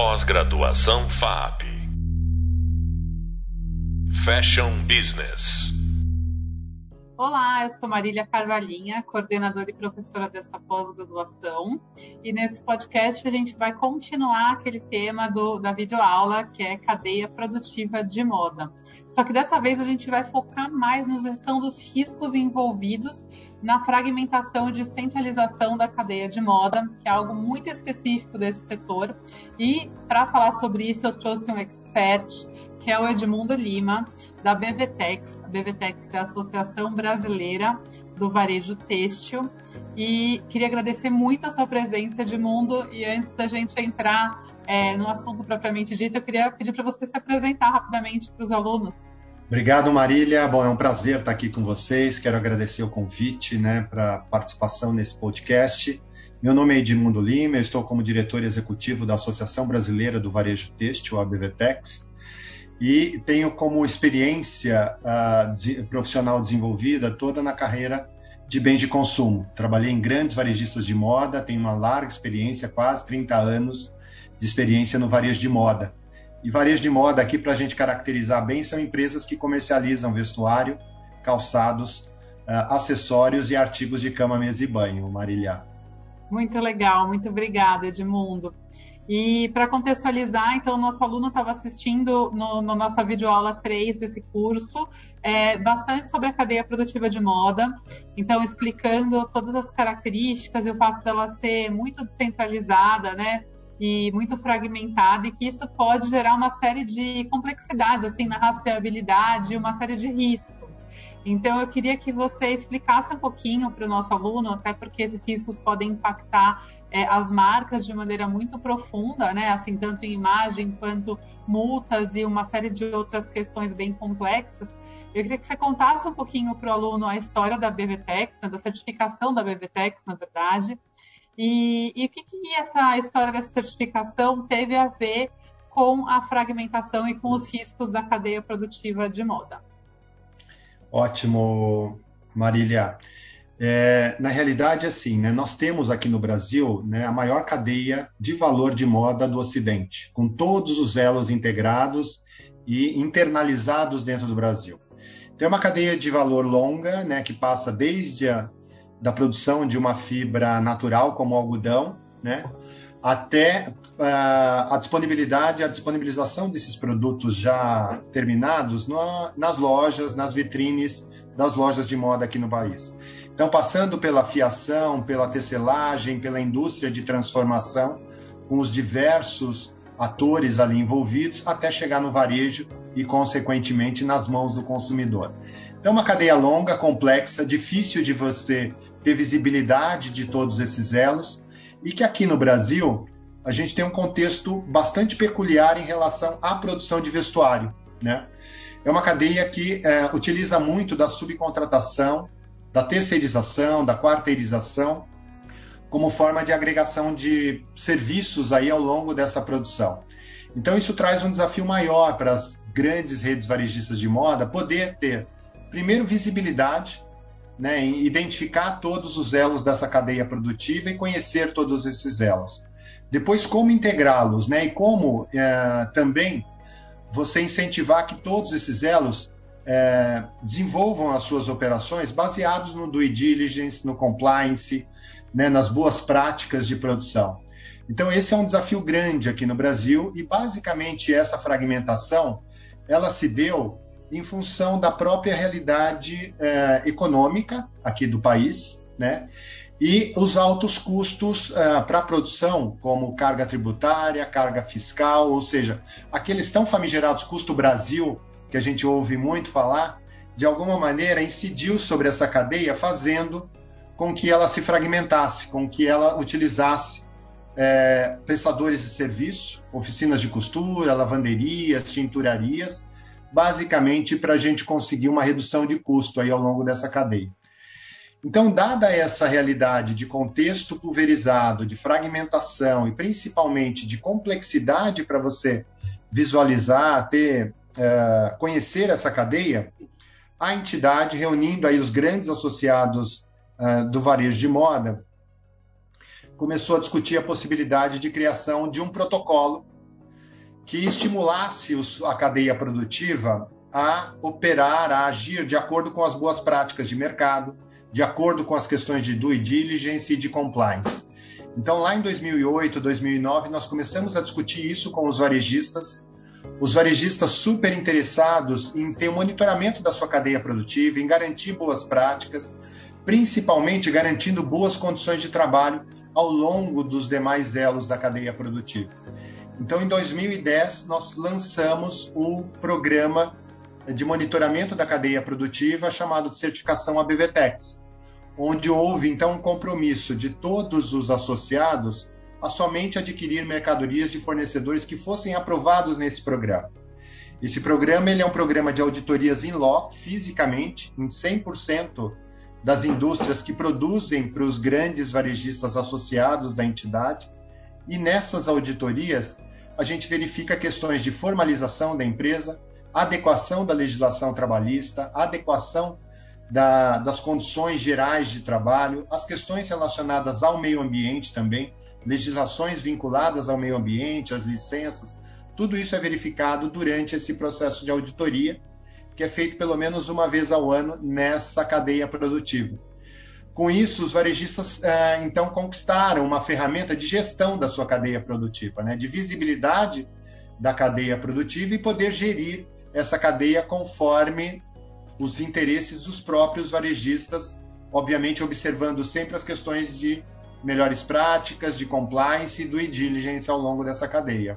Pós-graduação FAP. Fashion Business. Olá, eu sou Marília Carvalhinha, coordenadora e professora dessa pós-graduação. E nesse podcast a gente vai continuar aquele tema do, da videoaula, que é cadeia produtiva de moda. Só que dessa vez a gente vai focar mais na gestão dos riscos envolvidos na fragmentação e descentralização da cadeia de moda, que é algo muito específico desse setor. E para falar sobre isso, eu trouxe um expert, que é o Edmundo Lima, da BVTEX. A BVTEX é a Associação Brasileira do Varejo Têxtil. E queria agradecer muito a sua presença, Edmundo. E antes da gente entrar é, no assunto propriamente dito, eu queria pedir para você se apresentar rapidamente para os alunos. Obrigado, Marília. Bom, é um prazer estar aqui com vocês. Quero agradecer o convite né, para participação nesse podcast. Meu nome é Edmundo Lima, eu estou como diretor executivo da Associação Brasileira do Varejo Têxtil, a BVTEX, e tenho como experiência uh, de, profissional desenvolvida toda na carreira de bens de consumo. Trabalhei em grandes varejistas de moda, tenho uma larga experiência, quase 30 anos de experiência no varejo de moda. E varejo de moda aqui, para a gente caracterizar bem, são empresas que comercializam vestuário, calçados, uh, acessórios e artigos de cama, mesa e banho, Marília. Muito legal, muito obrigada, Edmundo. E para contextualizar, então, nosso aluno estava assistindo no, no nossa videoaula 3 desse curso, é, bastante sobre a cadeia produtiva de moda, então explicando todas as características e o fato dela ser muito descentralizada, né? E muito fragmentada e que isso pode gerar uma série de complexidades assim na rastreabilidade, uma série de riscos. Então eu queria que você explicasse um pouquinho para o nosso aluno, até porque esses riscos podem impactar é, as marcas de maneira muito profunda, né? Assim tanto em imagem quanto multas e uma série de outras questões bem complexas. Eu queria que você contasse um pouquinho para o aluno a história da BVTEX, né, da certificação da BVTEX, na verdade, e, e o que, que essa história dessa certificação teve a ver com a fragmentação e com os riscos da cadeia produtiva de moda? Ótimo, Marília. É, na realidade, assim, né, nós temos aqui no Brasil né, a maior cadeia de valor de moda do Ocidente, com todos os elos integrados e internalizados dentro do Brasil. Tem uma cadeia de valor longa, né, que passa desde a da produção de uma fibra natural como o algodão, né? até uh, a disponibilidade, a disponibilização desses produtos já terminados no, nas lojas, nas vitrines das lojas de moda aqui no país. Então, passando pela fiação, pela tecelagem, pela indústria de transformação, com os diversos atores ali envolvidos, até chegar no varejo e, consequentemente, nas mãos do consumidor. Então, uma cadeia longa, complexa, difícil de você ter visibilidade de todos esses elos, e que aqui no Brasil a gente tem um contexto bastante peculiar em relação à produção de vestuário. Né? É uma cadeia que é, utiliza muito da subcontratação, da terceirização, da quarteirização, como forma de agregação de serviços aí ao longo dessa produção. Então, isso traz um desafio maior para as grandes redes varejistas de moda poder ter primeiro, visibilidade, né, em identificar todos os elos dessa cadeia produtiva e conhecer todos esses elos. Depois, como integrá-los, né, e como é, também você incentivar que todos esses elos é, desenvolvam as suas operações baseados no due diligence, no compliance, né, nas boas práticas de produção. Então, esse é um desafio grande aqui no Brasil e, basicamente, essa fragmentação ela se deu em função da própria realidade é, econômica aqui do país, né? E os altos custos é, para a produção, como carga tributária, carga fiscal, ou seja, aqueles tão famigerados custo Brasil, que a gente ouve muito falar, de alguma maneira incidiu sobre essa cadeia, fazendo com que ela se fragmentasse, com que ela utilizasse é, prestadores de serviço, oficinas de costura, lavanderias, tinturarias, basicamente para a gente conseguir uma redução de custo aí ao longo dessa cadeia. Então, dada essa realidade de contexto pulverizado, de fragmentação e principalmente de complexidade para você visualizar, ter, uh, conhecer essa cadeia, a entidade reunindo aí os grandes associados uh, do varejo de moda começou a discutir a possibilidade de criação de um protocolo que estimulasse a cadeia produtiva a operar, a agir de acordo com as boas práticas de mercado, de acordo com as questões de due diligence e de compliance. Então, lá em 2008, 2009, nós começamos a discutir isso com os varejistas, os varejistas super interessados em ter o um monitoramento da sua cadeia produtiva, em garantir boas práticas, principalmente garantindo boas condições de trabalho ao longo dos demais elos da cadeia produtiva. Então, em 2010, nós lançamos o programa de monitoramento da cadeia produtiva chamado de certificação ABVTEX, onde houve então um compromisso de todos os associados a somente adquirir mercadorias de fornecedores que fossem aprovados nesse programa. Esse programa ele é um programa de auditorias em loco, fisicamente, em 100% das indústrias que produzem para os grandes varejistas associados da entidade. E nessas auditorias, a gente verifica questões de formalização da empresa, adequação da legislação trabalhista, adequação da, das condições gerais de trabalho, as questões relacionadas ao meio ambiente também, legislações vinculadas ao meio ambiente, as licenças, tudo isso é verificado durante esse processo de auditoria, que é feito pelo menos uma vez ao ano nessa cadeia produtiva. Com isso, os varejistas eh, então conquistaram uma ferramenta de gestão da sua cadeia produtiva, né, de visibilidade da cadeia produtiva e poder gerir essa cadeia conforme os interesses dos próprios varejistas, obviamente observando sempre as questões de melhores práticas, de compliance e do diligence ao longo dessa cadeia.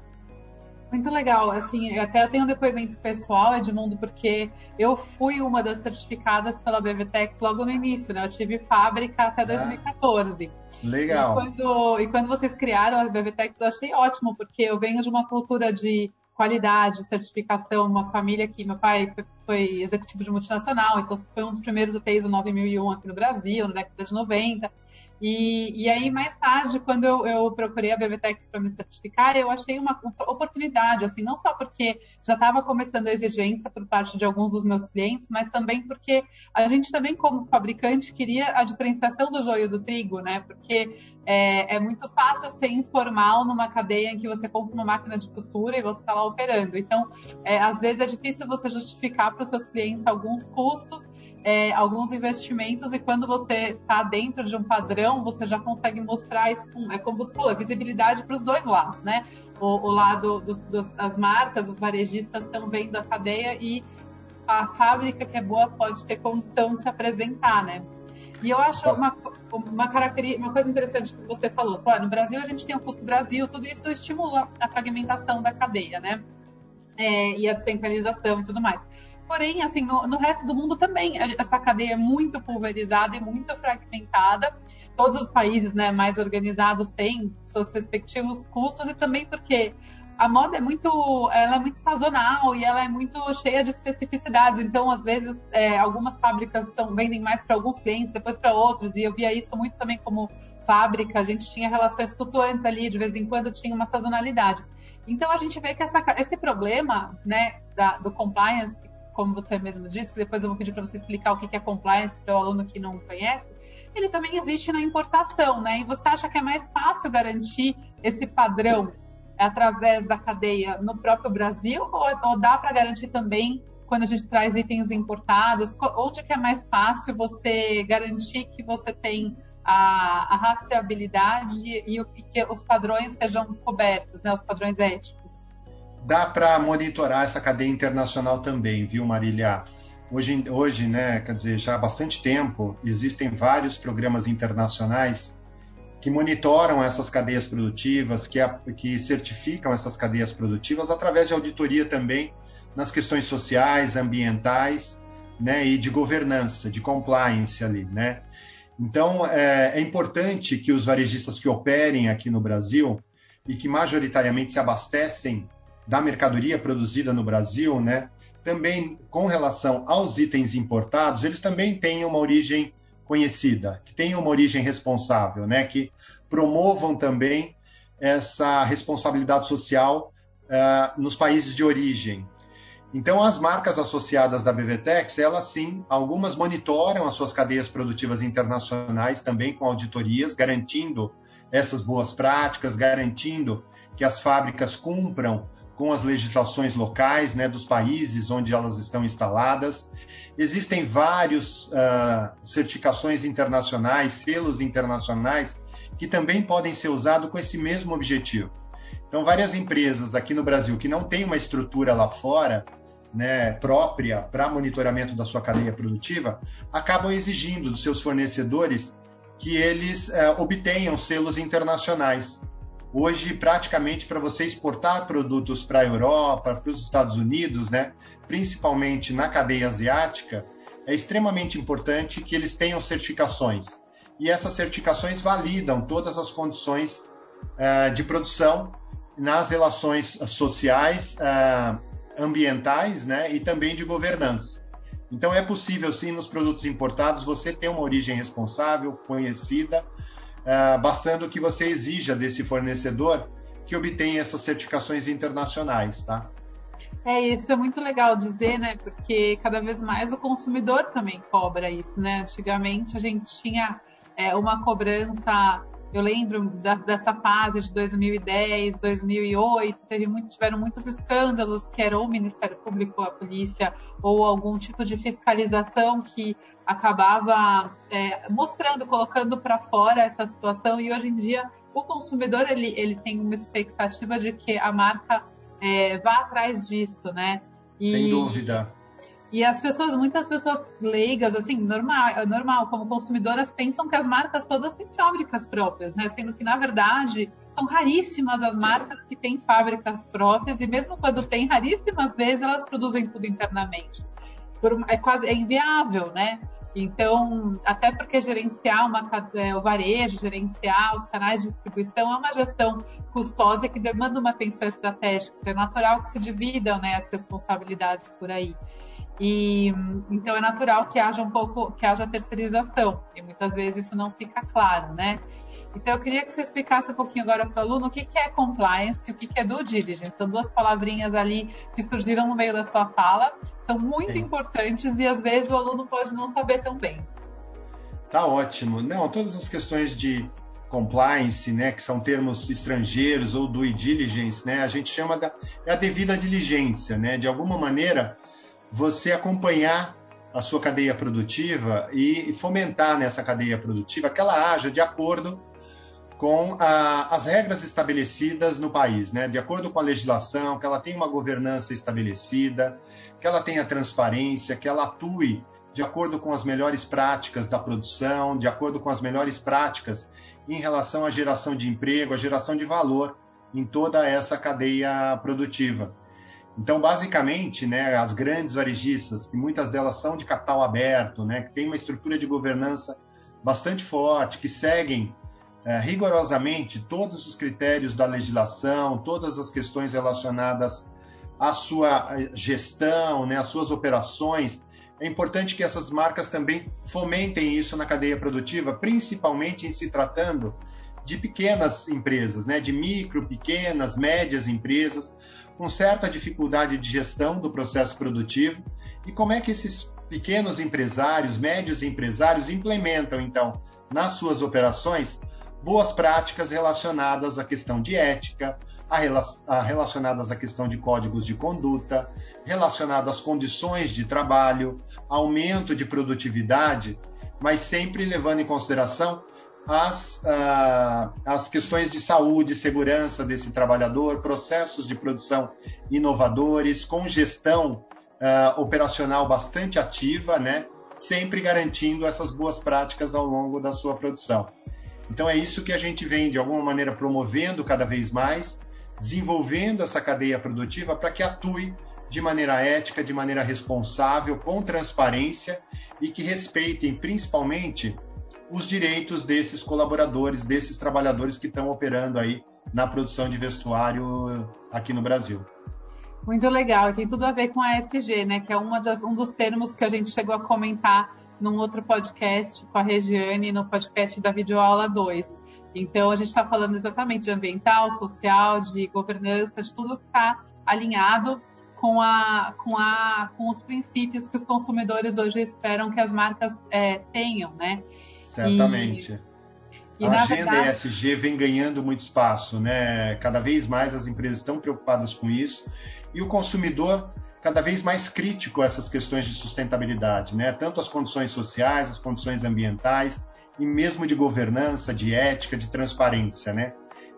Muito legal, assim, até eu tenho um depoimento pessoal, Edmundo, porque eu fui uma das certificadas pela BVTEX logo no início, né? Eu tive fábrica até 2014. Ah, legal. E quando, e quando vocês criaram a BVTEX, eu achei ótimo, porque eu venho de uma cultura de qualidade, certificação, uma família que meu pai foi, executivo de multinacional, então foi um dos primeiros UTIs do 9001 aqui no Brasil, na década de 90. E, e aí, mais tarde, quando eu, eu procurei a BBTEX para me certificar, eu achei uma oportunidade, assim, não só porque já estava começando a exigência por parte de alguns dos meus clientes, mas também porque a gente também, como fabricante, queria a diferenciação do joio do trigo, né? Porque é, é, muito fácil ser informal numa cadeia em que você compra uma máquina de costura e você está lá operando. Então, é, às vezes é difícil você justificar para os seus clientes alguns custos, é, alguns investimentos, e quando você está dentro de um padrão, você já consegue mostrar isso com, é como você falou, visibilidade para os dois lados, né? O, o lado dos, dos, das marcas, os varejistas estão vendo a cadeia e a fábrica que é boa pode ter condição de se apresentar, né? E eu acho uma, uma, característica, uma coisa interessante que você falou, só, no Brasil a gente tem o custo Brasil, tudo isso estimula a fragmentação da cadeia, né? É, e a descentralização e tudo mais. Porém, assim, no, no, resto do mundo também essa cadeia é muito pulverizada e muito fragmentada. Todos os países né, mais organizados têm seus respectivos custos e também porque a moda é muito, ela é muito sazonal e ela é muito cheia de especificidades. Então, às vezes, é, algumas fábricas são, vendem mais para alguns clientes, depois para outros. E eu via isso muito também como fábrica. A gente tinha relações flutuantes ali, de vez em quando tinha uma sazonalidade. Então, a gente vê que essa, esse problema, né, da, do compliance, como você mesmo disse, depois eu vou pedir para você explicar o que é compliance para o aluno que não conhece, ele também existe na importação, né? E você acha que é mais fácil garantir esse padrão através da cadeia no próprio Brasil ou, ou dá para garantir também quando a gente traz itens importados? Onde que é mais fácil você garantir que você tem a, a rastreabilidade e, e, que os padrões sejam cobertos, né, os padrões éticos? Dá para monitorar essa cadeia internacional também, viu, Marília? Hoje, hoje, né, quer dizer, já há bastante tempo, existem vários programas internacionais que monitoram essas cadeias produtivas, que, que certificam essas cadeias produtivas através de auditoria também nas questões sociais, ambientais, né, e de governança, de compliance ali, né? Então, é, é, importante que os varejistas que operem aqui no Brasil e que majoritariamente se abastecem da mercadoria produzida no Brasil, né, também com relação aos itens importados, eles também tenham uma origem conhecida, que tenham uma origem responsável, né? que promovam também essa responsabilidade social uh, nos países de origem. Então, as marcas associadas da BVTEX, elas sim, algumas monitoram as suas cadeias produtivas internacionais também com auditorias, garantindo essas boas práticas, garantindo que as fábricas cumpram com as legislações locais né, dos países onde elas estão instaladas. Existem várias uh, certificações internacionais, selos internacionais, que também podem ser usados com esse mesmo objetivo. Então, várias empresas aqui no Brasil que não têm uma estrutura lá fora, né, própria para monitoramento da sua cadeia produtiva, acabam exigindo dos seus fornecedores que eles uh, obtenham selos internacionais. Hoje, praticamente, para você exportar produtos para a Europa, para os Estados Unidos, né, principalmente na cadeia asiática, é extremamente importante que eles tenham certificações. E essas certificações validam todas as condições uh, de produção nas relações sociais, uh, ambientais né, e também de governança. Então, é possível, sim, nos produtos importados, você ter uma origem responsável, conhecida, bastando que você exija desse fornecedor que obtenha essas certificações internacionais, tá? É, isso é muito legal dizer, né? Porque cada vez mais o consumidor também cobra isso, né? Antigamente a gente tinha é, uma cobrança eu lembro da, dessa fase de 2010, 2008, teve muito, tiveram muitos escândalos que era o Ministério Público, a polícia, ou algum tipo de fiscalização que acabava é, mostrando, colocando para fora essa situação. E hoje em dia o consumidor ele, ele tem uma expectativa de que a marca é, vá atrás disso, né? E, Sem dúvida. E as pessoas, muitas pessoas leigas, assim, normal, normal, como consumidoras, pensam que as marcas todas têm fábricas próprias, né? Sendo que, na verdade, são raríssimas as marcas que têm fábricas próprias, e mesmo quando tem, raríssimas vezes elas produzem tudo internamente. Por, é quase é inviável, né? Então, até porque gerenciar uma, é, o varejo, gerenciar os canais de distribuição é uma gestão custosa que demanda uma atenção estratégica. É natural que se dividam né, as responsabilidades por aí. E então é natural que haja um pouco, que haja terceirização, e muitas vezes isso não fica claro, né? Então eu queria que você explicasse um pouquinho agora para o aluno o que, que é compliance e o que, que é due diligence. São duas palavrinhas ali que surgiram no meio da sua fala, são muito importantes e às vezes o aluno pode não saber tão bem. Tá ótimo. Não, todas as questões de compliance, né, que são termos estrangeiros ou due diligence, né, a gente chama da é a devida diligência, né? De alguma maneira, você acompanhar a sua cadeia produtiva e fomentar nessa cadeia produtiva que ela haja de acordo com a, as regras estabelecidas no país, né? de acordo com a legislação, que ela tenha uma governança estabelecida, que ela tenha transparência, que ela atue de acordo com as melhores práticas da produção, de acordo com as melhores práticas em relação à geração de emprego, à geração de valor em toda essa cadeia produtiva. Então, basicamente, né, as grandes varejistas, que muitas delas são de capital aberto, né, que têm uma estrutura de governança bastante forte, que seguem é, rigorosamente todos os critérios da legislação, todas as questões relacionadas à sua eh, gestão, né, às suas operações, é importante que essas marcas também fomentem isso na cadeia produtiva, principalmente em se tratando de pequenas empresas, né, de micro, pequenas, médias empresas, com certa dificuldade de gestão do processo produtivo. E como é que esses pequenos empresários, médios empresários implementam então nas suas operações boas práticas relacionadas à questão de ética, relacionadas à questão de códigos de conduta, relacionadas às condições de trabalho, aumento de produtividade, mas sempre levando em consideração as, uh, as questões de saúde segurança desse trabalhador, processos de produção inovadores, com gestão uh, operacional bastante ativa, né? sempre garantindo essas boas práticas ao longo da sua produção. Então é isso que a gente vem, de alguma maneira, promovendo cada vez mais, desenvolvendo essa cadeia produtiva para que atue de maneira ética, de maneira responsável, com transparência e que respeitem principalmente os direitos desses colaboradores, desses trabalhadores que estão operando aí na produção de vestuário aqui no Brasil. Muito legal, tem tudo a ver com a ESG, né? Que é uma das, um dos termos que a gente chegou a comentar num outro podcast com a Regiane, no podcast da Videoaula 2. Então, a gente está falando exatamente de ambiental, social, de governança, de tudo que está alinhado com, a, com, a, com os princípios que os consumidores hoje esperam que as marcas é, tenham, né? Certamente. E, a agenda verdade... ESG vem ganhando muito espaço, né? Cada vez mais as empresas estão preocupadas com isso e o consumidor cada vez mais crítico a essas questões de sustentabilidade, né? Tanto as condições sociais, as condições ambientais e mesmo de governança, de ética, de transparência, né?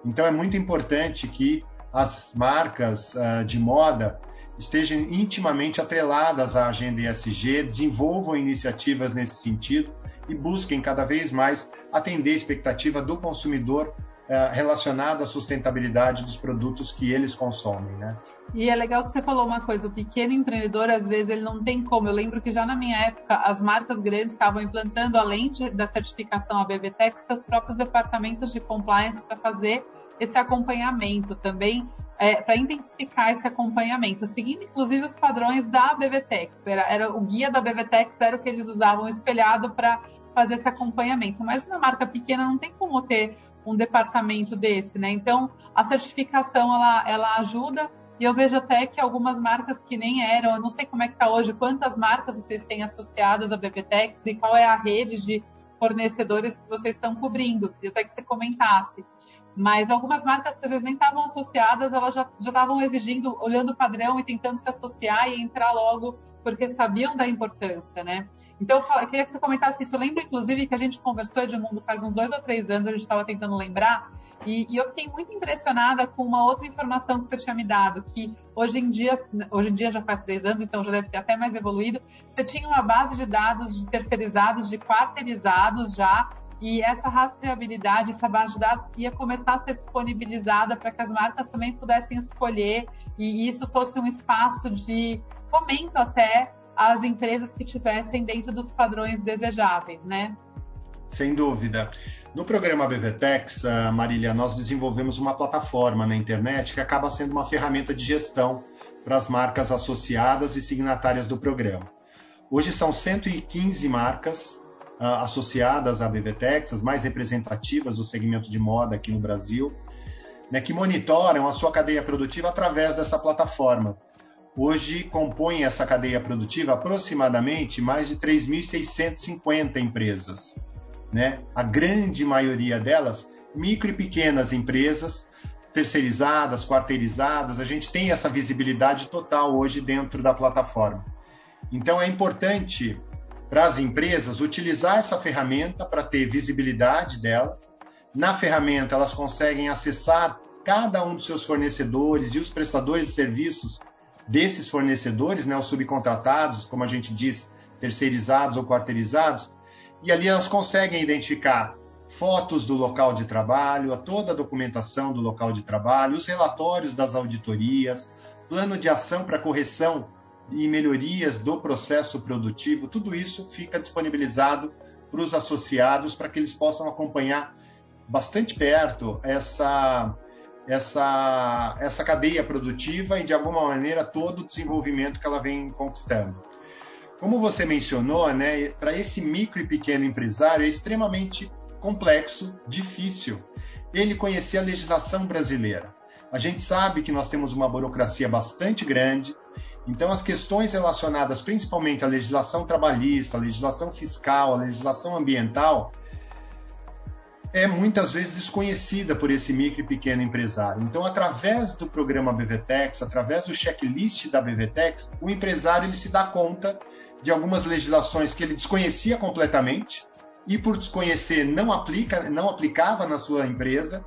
Então é muito importante que as marcas uh, de moda estejam intimamente atreladas à agenda ESG, desenvolvam iniciativas nesse sentido e busquem cada vez mais atender a expectativa do consumidor é, relacionado à sustentabilidade dos produtos que eles consomem, né? E é legal que você falou uma coisa, o pequeno empreendedor, às vezes, ele não tem como. Eu lembro que já na minha época, as marcas grandes estavam implantando, além de, da certificação ABVTEC, seus próprios departamentos de compliance para fazer esse acompanhamento também, é, para intensificar esse acompanhamento, seguindo inclusive os padrões da BVTEX. Era, era, o guia da BVTEX era o que eles usavam espelhado para fazer esse acompanhamento. Mas uma marca pequena não tem como ter um departamento desse, né? Então, a certificação, ela, ela ajuda e eu vejo até que algumas marcas que nem eram, eu não sei como é que está hoje, quantas marcas vocês têm associadas à BBTEX e qual é a rede de fornecedores que vocês estão cobrindo. Queria até que você comentasse. Mas algumas marcas que às vezes nem estavam associadas, elas já estavam exigindo, olhando o padrão e tentando se associar e entrar logo, porque sabiam da importância, né? Então, eu, eu queria que você comentasse isso. Eu lembro, inclusive, que a gente conversou, Edmundo, faz uns dois ou três anos, a gente estava tentando lembrar, e, e, eu fiquei muito impressionada com uma outra informação que você tinha me dado, que hoje em dia, hoje em dia já faz três anos, então já deve ter até mais evoluído, você tinha uma base de dados de terceirizados, de quarteirizados já, e essa rastreabilidade, essa base de dados ia começar a ser disponibilizada para que as marcas também pudessem escolher e isso fosse um espaço de fomento até as empresas que tivessem dentro dos padrões desejáveis, né? Sem dúvida. No programa BVTEX, Marília, nós desenvolvemos uma plataforma na internet que acaba sendo uma ferramenta de gestão para as marcas associadas e signatárias do programa. Hoje são 115 marcas associadas à BVTEX, as mais representativas do segmento de moda aqui no Brasil, né, que monitoram a sua cadeia produtiva através dessa plataforma. Hoje compõem essa cadeia produtiva aproximadamente mais de 3.650 empresas. Né? A grande maioria delas, micro e pequenas empresas, terceirizadas, quarteirizadas, a gente tem essa visibilidade total hoje dentro da plataforma. Então é importante para as empresas utilizar essa ferramenta para ter visibilidade delas. Na ferramenta, elas conseguem acessar cada um dos seus fornecedores e os prestadores de serviços desses fornecedores, né, os subcontratados, como a gente diz, terceirizados ou quarteirizados, e ali elas conseguem identificar fotos do local de trabalho, toda a documentação do local de trabalho, os relatórios das auditorias, plano de ação para correção e melhorias do processo produtivo, tudo isso fica disponibilizado para os associados para que eles possam acompanhar bastante perto essa essa, essa cadeia produtiva e, de alguma maneira, todo o desenvolvimento que ela vem conquistando. Como você mencionou, né, para esse micro e pequeno empresário é extremamente complexo, difícil ele conhecer a legislação brasileira. A gente sabe que nós temos uma burocracia bastante grande, então as questões relacionadas principalmente à legislação trabalhista, à legislação fiscal, à legislação ambiental, é muitas vezes desconhecida por esse micro e pequeno empresário. Então, através do programa BVTEX, através do checklist da BVTEX, o empresário ele se dá conta de algumas legislações que ele desconhecia completamente e por desconhecer não aplica, não aplicava na sua empresa.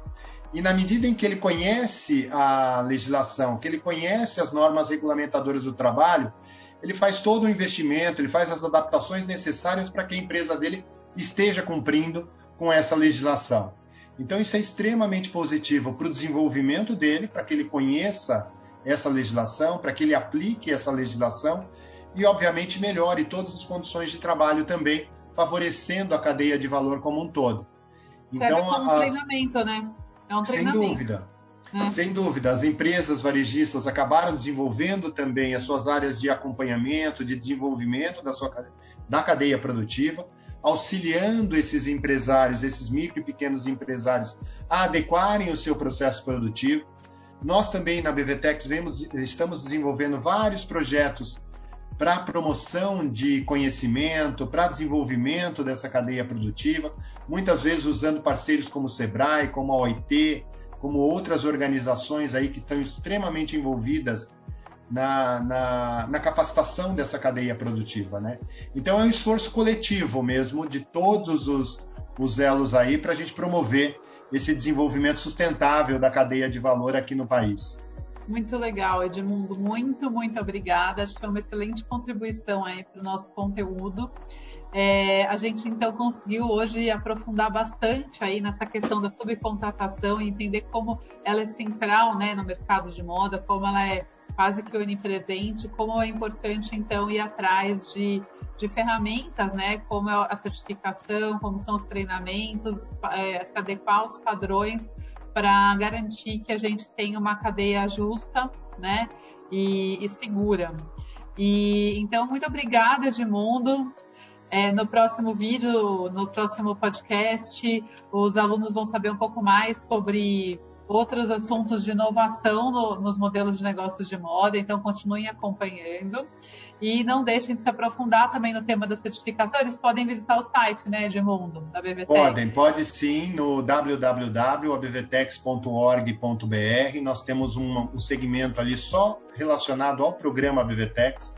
E na medida em que ele conhece a legislação, que ele conhece as normas regulamentadoras do trabalho, ele faz todo o investimento, ele faz as adaptações necessárias para que a empresa dele esteja cumprindo com essa legislação. Então, isso é extremamente positivo para o desenvolvimento dele, para que ele conheça essa legislação, para que ele aplique essa legislação e, obviamente, melhore todas as condições de trabalho também, favorecendo a cadeia de valor como um todo. Então, Serve como um treinamento, né? É um treinamento. Sem dúvida. É. Sem dúvida, as empresas varejistas acabaram desenvolvendo também as suas áreas de acompanhamento, de desenvolvimento da, sua, da cadeia produtiva, auxiliando esses empresários, esses micro e pequenos empresários, a adequarem o seu processo produtivo. Nós também na BVTEX vemos, estamos desenvolvendo vários projetos para a promoção de conhecimento, para desenvolvimento dessa cadeia produtiva, muitas vezes usando parceiros como o Sebrae, como a OIT, como outras organizações aí que estão extremamente envolvidas na, na, na, capacitação dessa cadeia produtiva. Né? Então é um esforço coletivo mesmo de todos os, os elos aí para a gente promover esse desenvolvimento sustentável da cadeia de valor aqui no país. Muito legal, Edmundo. Muito, muito obrigada. Acho que é uma excelente contribuição aí para o nosso conteúdo. É, a gente então conseguiu hoje aprofundar bastante aí nessa questão da subcontratação e entender como ela é central né, no mercado de moda, como ela é quase que onipresente, como é importante então ir atrás de, de ferramentas, né, como é a certificação, como são os treinamentos, é, se adequar aos padrões para garantir que a gente tenha uma cadeia justa, né, e, e segura. E então muito obrigada, Edmundo. É, no próximo vídeo, no próximo podcast, os alunos vão saber um pouco mais sobre outros assuntos de inovação no, nos modelos de negócios de moda, então continuem acompanhando. E não deixem de se aprofundar também no tema da certificação. Eles podem visitar o site, né, Edmundo, da BVTEX. Podem, pode sim, no www.abvtex.org.br. Nós temos um, um segmento ali só relacionado ao programa BVTEX.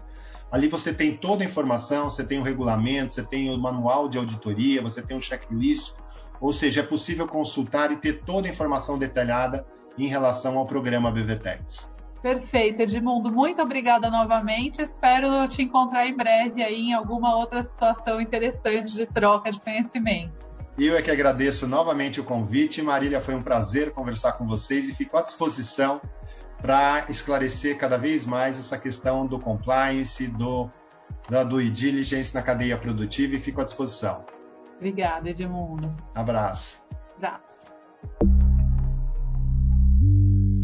Ali você tem toda a informação, você tem o regulamento, você tem o manual de auditoria, você tem o checklist ou seja, é possível consultar e ter toda a informação detalhada em relação ao programa BVTEX. Perfeito, Edmundo. Muito obrigada novamente. Espero te encontrar em breve aí em alguma outra situação interessante de troca de conhecimento. Eu é que agradeço novamente o convite. Marília, foi um prazer conversar com vocês e fico à disposição para esclarecer cada vez mais essa questão do compliance, do, da due diligence na cadeia produtiva e fico à disposição. Obrigada, Edmundo. Abraço. Abraço.